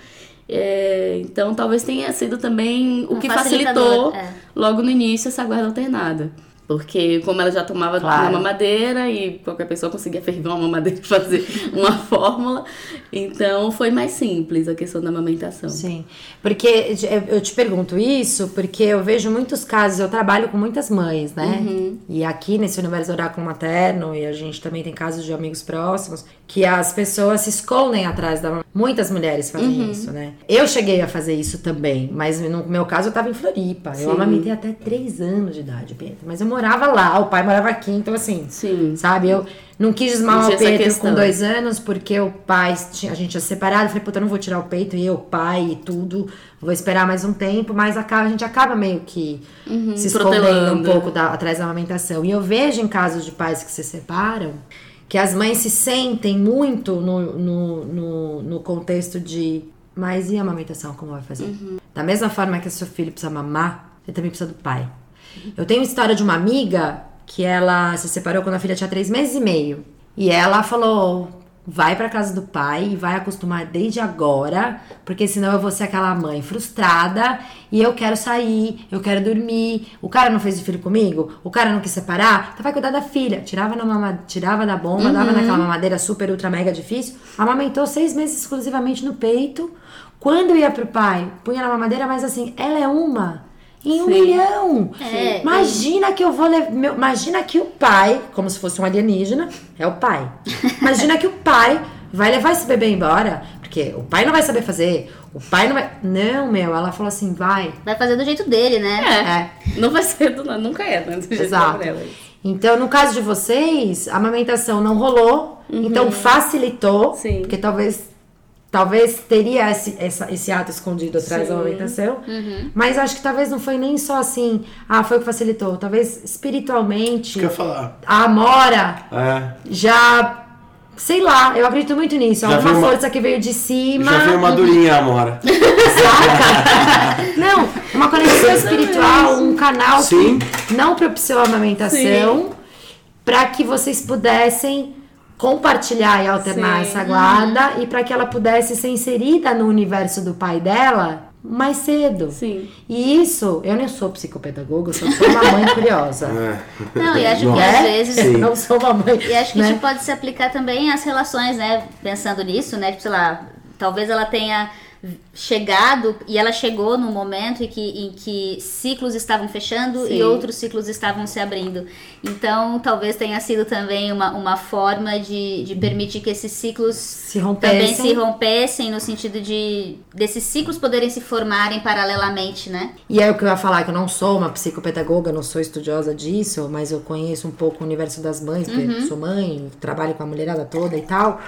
É, então talvez tenha sido também o Um que facilitou é. logo no início essa guarda alternada. Porque como ela já tomava Claro. uma mamadeira e qualquer pessoa conseguia <laughs> ferver uma mamadeira e fazer uma <laughs> fórmula, então foi mais simples a questão da amamentação. Sim, porque eu te pergunto isso porque eu vejo muitos casos, eu trabalho com muitas mães, né? E aqui nesse universo oráculo materno, e a gente também tem casos de amigos próximos, que as pessoas se escondem atrás da mamãe. Muitas mulheres fazem isso, né? Eu cheguei a fazer isso também, mas no meu caso eu tava em Floripa. Sim. Eu amamentei até 3 anos de idade, Pedro. Mas eu morava lá, o pai morava aqui, então assim, Sim. sabe? Eu não quis desmamar Não o questão. com dois anos, porque o pai, tinha- a gente tinha separado. Eu falei, puta, eu não vou tirar o peito, e eu, pai e tudo. Vou esperar mais um tempo, mas acaba, a gente acaba meio que se escondendo um pouco da- atrás da amamentação. E eu vejo em casos de pais que se separam, que as mães se sentem muito no, no, no, no contexto de, mas e a amamentação, como vai fazer? Da mesma forma que o seu filho precisa mamar, ele também precisa do pai. Eu tenho uma história de uma amiga que ela se separou quando a filha tinha três meses e meio. E ela falou: vai pra casa do pai e vai acostumar desde agora, porque senão eu vou ser aquela mãe frustrada e eu quero sair, eu quero dormir. O cara não fez o filho comigo, o cara não quis separar, então vai cuidar da filha. Tirava, na mama, tirava da bomba, dava naquela mamadeira super, ultra, mega difícil. Amamentou seis meses exclusivamente no peito. Quando ia pro pai, punha na mamadeira, mas assim, ela é uma. Em um Sim. milhão. É, Imagina que eu vou levar. Imagina que o pai, como se fosse um alienígena, é o pai. Imagina que o pai vai levar esse bebê embora. Porque o pai não vai saber fazer. O pai não vai. Não, meu, ela falou assim: vai. Vai fazer do jeito dele, né? É. Não vai ser do nada, nunca é, né? Do jeito Exato. dela. Então, no caso de vocês, a amamentação não rolou, então facilitou, Uhum. Sim. porque talvez talvez teria esse, essa- esse ato escondido atrás da Sim. amamentação, mas acho que talvez não foi nem só assim, ah, foi o que facilitou, talvez espiritualmente, Quer falar? a Amora É. já, sei lá, eu acredito muito nisso, Já alguma veio uma- força que veio de cima, Já veio uma durinha, Amora. <laughs> Saca? Não, uma conexão espiritual, um canal Sim. que não propiciou a amamentação para que vocês pudessem compartilhar e alternar Sim. essa guarda e para que ela pudesse ser inserida no universo do pai dela mais cedo. Sim. E isso, eu não sou psicopedagoga, eu só sou uma mãe <laughs> curiosa. É. Não, e acho que Nossa. às vezes. Sim. Não sou uma mãe. E acho que né? isso pode se aplicar também às relações, né? Pensando nisso, né? Tipo, sei lá, talvez ela tenha chegado e ela chegou num momento em que, em que ciclos estavam fechando Sim. e outros ciclos estavam se abrindo. Então, talvez tenha sido também uma, uma forma de, de permitir que esses ciclos se também se rompessem no sentido de desses ciclos poderem se formarem paralelamente, né? E é o que eu ia falar, que eu não sou uma psicopedagoga, não sou estudiosa disso, mas eu conheço um pouco o universo das mães, porque Uhum. sou mãe, trabalho com a mulherada toda e tal.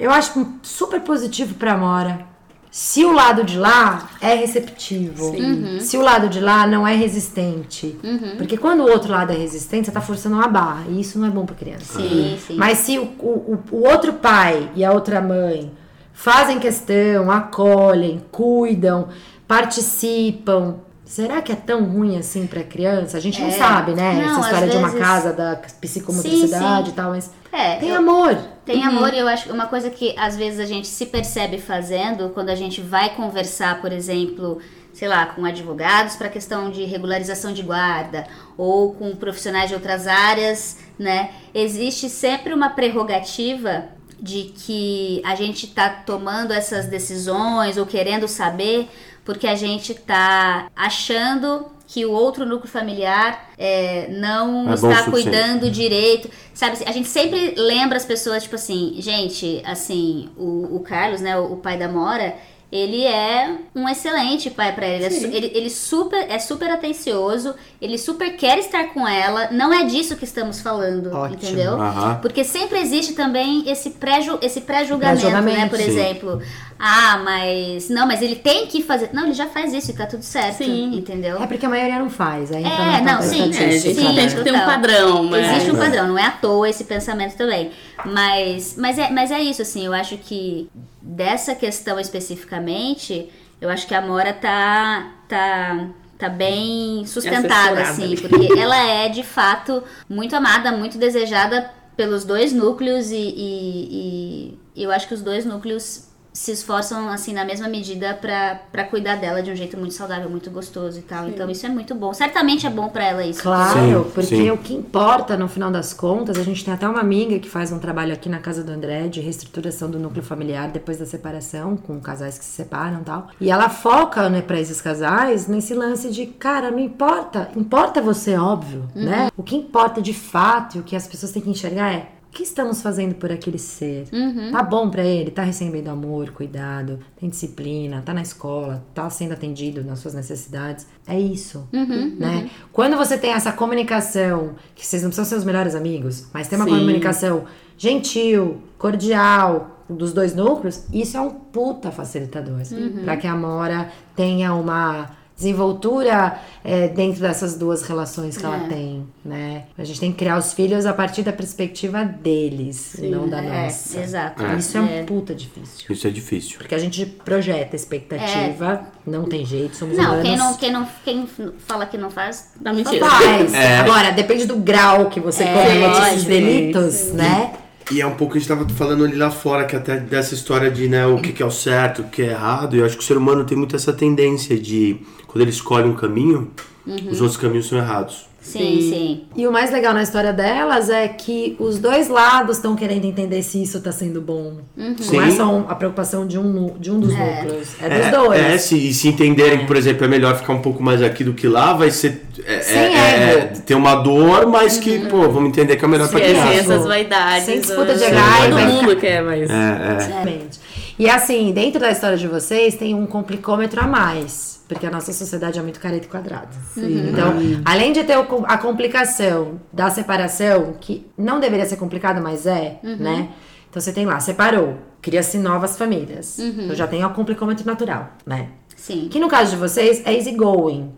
Eu acho super positivo pra Amora. Se o lado de lá é receptivo, se o lado de lá não é resistente. Porque quando o outro lado é resistente, você tá forçando uma barra. E isso não é bom pra criança. Sim, sim. Mas se o, o, o outro pai e a outra mãe fazem questão, acolhem, cuidam, participam, será que é tão ruim assim pra criança? A gente não É. sabe, né? Não, Essa história de uma vezes- casa da psicomotricidade Sim, e tal, mas É, tem eu- amor. Tem amor e eu acho que uma coisa que às vezes a gente se percebe fazendo quando a gente vai conversar, por exemplo, sei lá, com advogados para questão de regularização de guarda ou com profissionais de outras áreas, né? Existe sempre uma prerrogativa de que a gente tá tomando essas decisões ou querendo saber porque a gente tá achando que o outro núcleo familiar é, não É está cuidando direito. Sabe, a gente sempre lembra as pessoas, tipo assim, gente, assim, o, o Carlos, né, o, o pai da Mora, ele é um excelente pai pra ele. Ele é, ele, ele super, é super atencioso, ele super quer estar com ela. Não é disso que estamos falando, Ótimo. entendeu? Aham. Porque sempre existe também esse pré-ju- esse pré-julgamento, né? Por sim. exemplo, ah, mas não, mas ele tem que fazer. Não, ele já faz isso e tá tudo certo, Sim. entendeu? É porque a maioria não faz. Aí É, não, sim, É, a gente Sim, né? entende que tem um padrão, mas... Existe um padrão, não é à toa esse pensamento também. Mas, mas, é, mas é isso, assim, eu acho que dessa questão especificamente, eu acho que a Mora tá, tá, tá bem sustentada, assim, ali. porque ela é de fato muito amada, muito desejada pelos dois núcleos e, e- e eu acho que os dois núcleos se esforçam assim na mesma medida pra pra cuidar dela de um jeito muito saudável, muito gostoso e tal. Então isso é muito bom. Certamente é bom pra ela isso. Claro, Sim, porque sim. o que importa no final das contas, a gente tem até uma amiga que faz um trabalho aqui na casa do André de reestruturação do núcleo familiar depois da separação, com casais que se separam e tal. E ela foca, né, para esses casais nesse lance de, cara, não importa, importa você, óbvio, né? O que importa de fato e o que as pessoas têm que enxergar é o que estamos fazendo por aquele ser? Tá bom pra ele? Tá recebendo amor, cuidado, tem disciplina, tá na escola, tá sendo atendido nas suas necessidades? É isso, né? Quando você tem essa comunicação, que vocês não ser os melhores amigos, mas tem uma Sim. comunicação gentil, cordial dos dois núcleos, isso é um puta facilitador. Pra que a Mora tenha uma desenvoltura é, dentro dessas duas relações que ela É. tem, né? A gente tem que criar os filhos a partir da perspectiva deles, não da É, nossa. exato. Isso é um puta difícil. Isso é difícil. Porque a gente projeta expectativa, não tem jeito, somos Não, humanos. quem não, quem não quem fala que não faz, Dá Não mentira. faz. É. Agora, depende do grau que você É, comete esses delitos, né? E é um pouco que a gente tava falando ali lá fora, que até dessa história de né, o que, que é o certo, o que é errado. E eu acho que o ser humano tem muito essa tendência de, quando ele escolhe um caminho, os outros caminhos são errados. Sim, sim. E o mais legal na história delas é que os dois lados estão querendo entender se isso tá sendo bom. Não Sim. é só um- a preocupação de um, de um dos núcleos, é dos É, dois. é, se, e se entenderem que, por exemplo, é melhor ficar um pouco mais aqui do que lá, vai ser. É, Sem é- é- ego. ter uma dor, mas que, pô, vamos entender que é melhor pra Sim, assim, criança. essas vaidades. Sem disputa de ego, Todo vai mundo quer, mas... É, é. E assim, dentro da história de vocês, tem um complicômetro a mais. Porque a nossa sociedade é muito careta e quadrada. Então, além de ter a complicação da separação, que não deveria ser complicada, mas é, né? Então você tem lá, separou, cria-se novas famílias. Então já tem o complicômetro natural, né? Sim. Que no caso de vocês é easy going.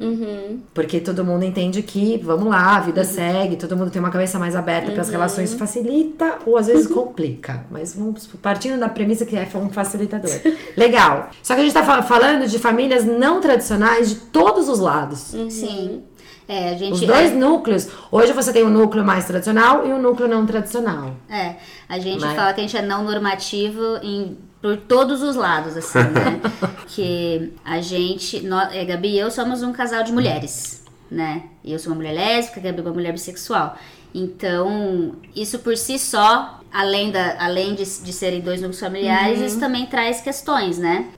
Porque todo mundo entende que, vamos lá, a vida segue, todo mundo tem uma cabeça mais aberta para as relações, facilita ou às vezes complica. Mas vamos partindo da premissa que é um facilitador. <laughs> Legal. Só que a gente tá fa- falando de famílias não tradicionais de todos os lados. Sim. É, a gente Os dois é, núcleos. Hoje você tem um núcleo mais tradicional e um núcleo não tradicional. é, a gente Mas- fala que a gente é não normativo em por todos os lados, assim, né? <laughs> que a gente, nó- é, Gabi e eu somos um casal de mulheres, né? Eu sou uma mulher lésbica, a Gabi é uma mulher bissexual. Então, isso por si só, além, da, além de, de serem dois núcleos familiares, isso também traz questões, né?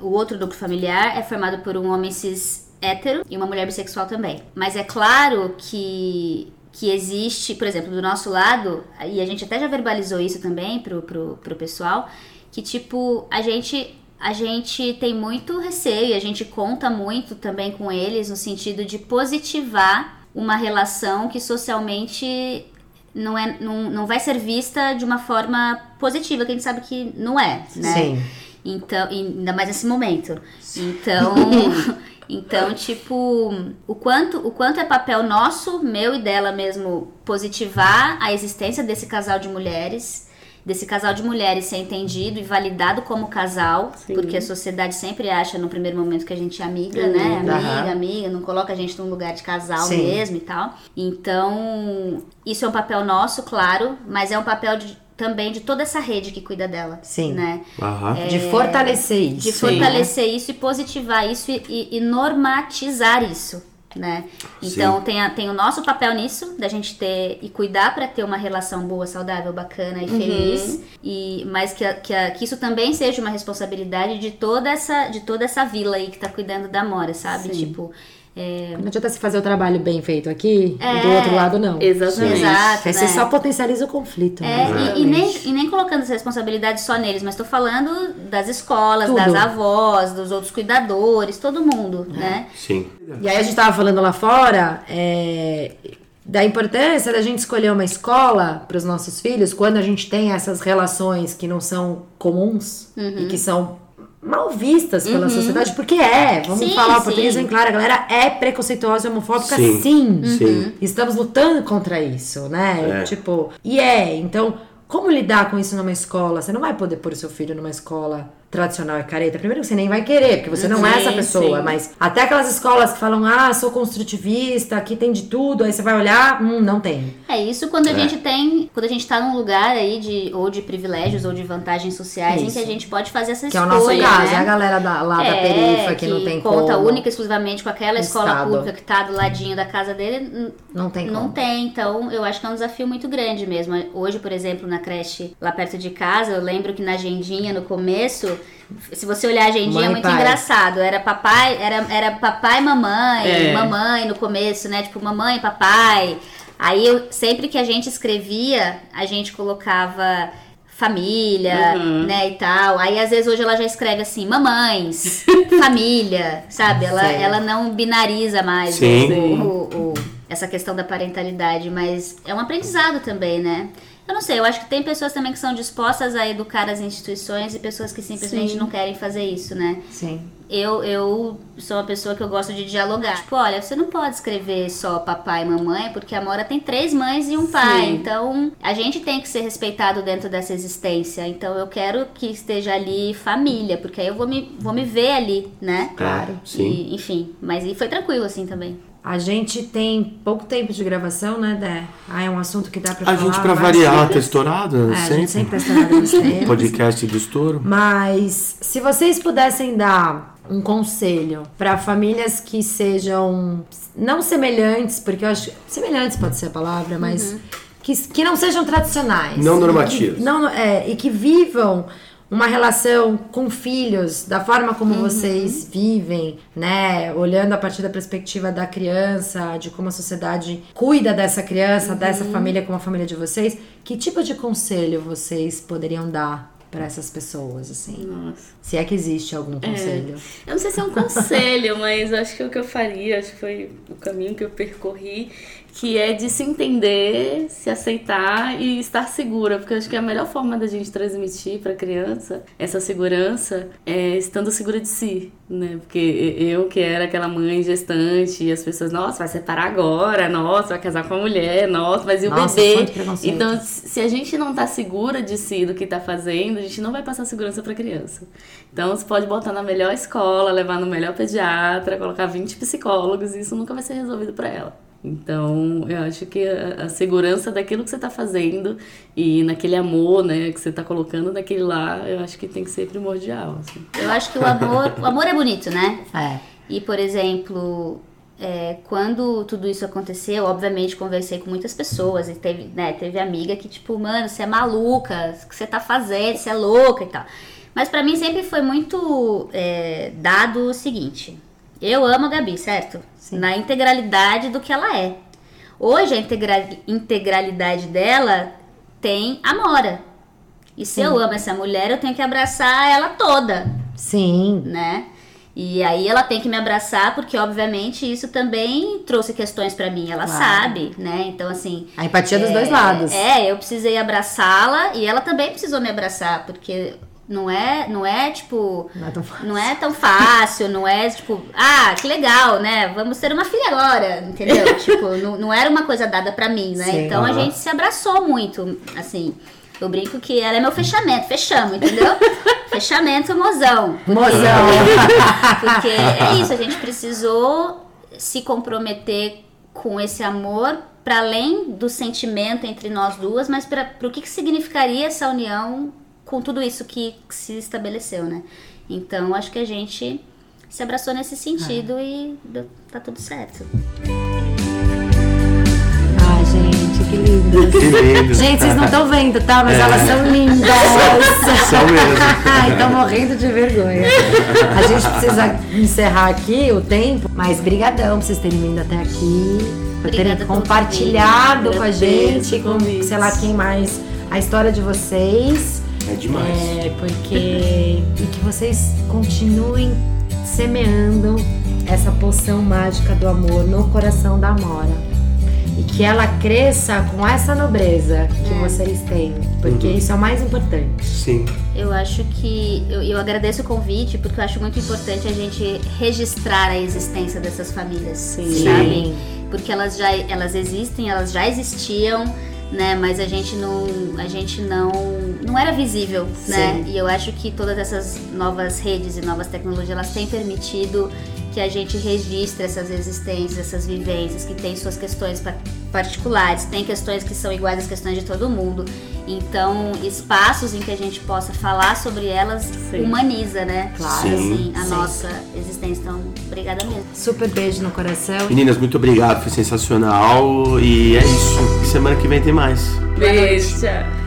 O outro núcleo familiar é formado por um homem cis hétero e uma mulher bissexual também. Mas é claro que que existe, por exemplo, do nosso lado, e a gente até já verbalizou isso também pro, pro, pro pessoal, que tipo, a gente a gente tem muito receio e a gente conta muito também com eles no sentido de positivar uma relação que socialmente não, é, não, não vai ser vista de uma forma positiva, que a gente sabe que não é, né? Sim. Então, ainda mais nesse momento. Então, <laughs> então, tipo, o quanto, o quanto é papel nosso, meu e dela mesmo, positivar a existência desse casal de mulheres, desse casal de mulheres ser entendido e validado como casal, Sim. porque a sociedade sempre acha no primeiro momento que a gente é amiga, Uhum. né? Amiga, Aham. amiga, não coloca a gente num lugar de casal Sim. mesmo e tal. Então, isso é um papel nosso, claro, mas é um papel de- também de toda essa rede que cuida dela, Sim. né? Aham. De fortalecer isso. de fortalecer isso e positivar isso e, e- e normatizar isso, né? Então tem, a- tem o nosso papel nisso, da gente ter e cuidar para ter uma relação boa, saudável, bacana e feliz, e mas que, a- que, a- que isso também seja uma responsabilidade de toda essa de toda essa vila aí que tá cuidando da Mora, sabe? Sim. Tipo É, Não adianta se fazer o trabalho bem feito aqui e do É. outro lado não. Exatamente. Exato. Porque você né? só potencializa o conflito. É, né? e, e nem, e nem colocando essa responsabilidade só neles, mas tô falando das escolas, Tudo. das avós, dos outros cuidadores, todo mundo, né? Sim. E aí a gente tava falando lá fora é, da importância da gente escolher uma escola para os nossos filhos quando a gente tem essas relações que não são comuns Uhum. e que são mal vistas pela sociedade, porque é, vamos Sim, falar o português bem claro, a galera é preconceituosa e homofóbica Sim. sim. Sim. Estamos lutando contra isso, né? É. Tipo, e é, então, como lidar com isso numa escola? Você não vai poder pôr o seu filho numa escola tradicional e careta. Primeiro que você nem vai querer, porque você não é Sim, essa pessoa, sim. mas até aquelas escolas que falam, ah, sou construtivista, aqui tem de tudo, aí você vai olhar, hum, não tem. É isso quando a É. gente tem, quando a gente tá num lugar aí de ou de privilégios ou de vantagens sociais em Isso. que a gente pode fazer essa Que é o escolha, nosso caso, né? é a galera da, lá da É, perifa que, não tem conta como. única e exclusivamente com aquela escola Estado. pública que tá do ladinho da casa dele, Não tem não como. tem. Então, eu acho que é um desafio muito grande mesmo. Hoje, por exemplo, na creche lá perto de casa, eu lembro que na agendinha no começo, se você olhar a agendinha é muito pai. engraçado. Era papai, era, era papai e mamãe, É. mamãe no começo, né? Tipo, mamãe, papai. Aí eu, sempre que a gente escrevia, a gente colocava família, Uhum. né, e tal. Aí às vezes hoje ela já escreve assim, mamães, <laughs> família, sabe? Ela, ela não binariza mais o- o- o- essa questão da parentalidade, mas é um aprendizado também, né? Eu não sei, eu acho que tem pessoas também que são dispostas a educar as instituições e pessoas que simplesmente Sim. não querem fazer isso, né? Sim. Eu, eu sou uma pessoa que eu gosto de dialogar. Tipo, olha, você não pode escrever só papai e mamãe, porque a Mora tem três mães e um pai. Sim. Então, a gente tem que ser respeitado dentro dessa existência. Então, eu quero que esteja ali família, porque aí eu vou me, vou me ver ali, né? Claro. Sim. E, enfim, mas e foi tranquilo assim também. A gente tem pouco tempo de gravação, né, Dé? Ah, é um assunto que dá pra A falar. gente, pra variar, tá estourado, É, né? a sempre. gente sempre tá estourado nos. <laughs> Podcast do estouro. Mas se vocês pudessem dar um conselho para famílias que sejam não semelhantes, porque eu acho semelhantes pode ser a palavra, mas que, que não sejam tradicionais, Não normativos. Que- não é e que vivam uma relação com filhos da forma como vocês vivem, né? Olhando a partir da perspectiva da criança, de como a sociedade cuida dessa criança, dessa família como a família de vocês. Que tipo de conselho vocês poderiam dar para essas pessoas, assim? Nossa. Se é que existe algum conselho. Eu não sei se é um conselho, <laughs> mas acho que o que eu faria, acho que foi o caminho que eu percorri, que é de se entender, se aceitar e estar segura, porque eu acho que a melhor forma da gente transmitir para criança essa segurança é estando segura de si, né? Porque eu que era aquela mãe gestante e as pessoas, nossa, vai separar agora, nossa, vai casar com a mulher, nossa, mas e o Nossa, bebê? Então, se a gente não tá segura de si, do que tá fazendo, a gente não vai passar segurança pra criança. Então, você pode botar na melhor escola, levar no melhor pediatra, colocar 20 psicólogos, e isso nunca vai ser resolvido pra ela. Então, eu acho que a, a segurança daquilo que você tá fazendo e naquele amor, né, que você tá colocando naquele lá, eu acho que tem que ser primordial, assim. Eu acho que o amor, o amor é bonito, né? É. E, por exemplo, é, quando tudo isso aconteceu, obviamente conversei com muitas pessoas e teve, né, teve amiga que, tipo, mano, você é maluca, o que você tá fazendo, você é louca e tal. Mas pra mim sempre foi muito é, dado o seguinte: eu amo a Gabi, certo? Sim. Na integralidade do que ela é. Hoje a integra- integralidade dela tem a Mora. E se eu amo essa mulher, eu tenho que abraçar ela toda Sim. né? E aí ela tem que me abraçar porque obviamente isso também trouxe questões pra mim, ela Claro. sabe, né? Então assim, A empatia dos é, dois lados. É, eu precisei abraçá-la e ela também precisou me abraçar, porque não é, não é tipo, Não é tão fácil. não é tão fácil, não é tipo, ah, que legal, né? Vamos ter uma filha agora, entendeu? <laughs> tipo, não, não era uma coisa dada pra mim, né? Sim. Então a gente se abraçou muito, assim. Eu brinco que ela é meu fechamento, fechamos, entendeu? <laughs> fechamento, mozão. Mozão. <laughs> Porque é isso, a gente precisou se comprometer com esse amor para além do sentimento entre nós duas, mas para o que, que significaria essa união com tudo isso que se estabeleceu, né? Então acho que a gente se abraçou nesse sentido e deu- tá tudo certo. Ai, gente, que lindo. Que. Gente, vocês não estão vendo, tá? Mas É. elas são lindas. São mesmo. Tô morrendo de vergonha. A gente precisa encerrar aqui o tempo, mas brigadão por vocês terem vindo até aqui. Por terem Obrigada compartilhado com a gente, com sei lá quem mais, a história de vocês. É demais. É, porque. e que vocês continuem semeando essa poção mágica do amor no coração da Amora. E que ela cresça com essa nobreza que vocês têm. Porque Uhum. isso é o mais importante. Sim. Eu acho que. Eu, eu agradeço o convite porque eu acho muito importante a gente registrar a existência dessas famílias. Sim. Sabe? Porque elas já elas existem, elas já existiam, né? Mas a gente não. A gente não. não era visível, né? E eu acho que todas essas novas redes e novas tecnologias elas têm permitido que a gente registre essas existências, essas vivências, que tem suas questões pa- particulares, tem questões que são iguais às questões de todo mundo. Então, espaços em que a gente possa falar sobre elas Sim. humaniza, né? Claro. Assim, a Sim. nossa existência. Então, obrigada mesmo. Super beijo no coração. Meninas, muito obrigado, foi sensacional. E é isso. Semana que vem tem mais. Beijo. tchau.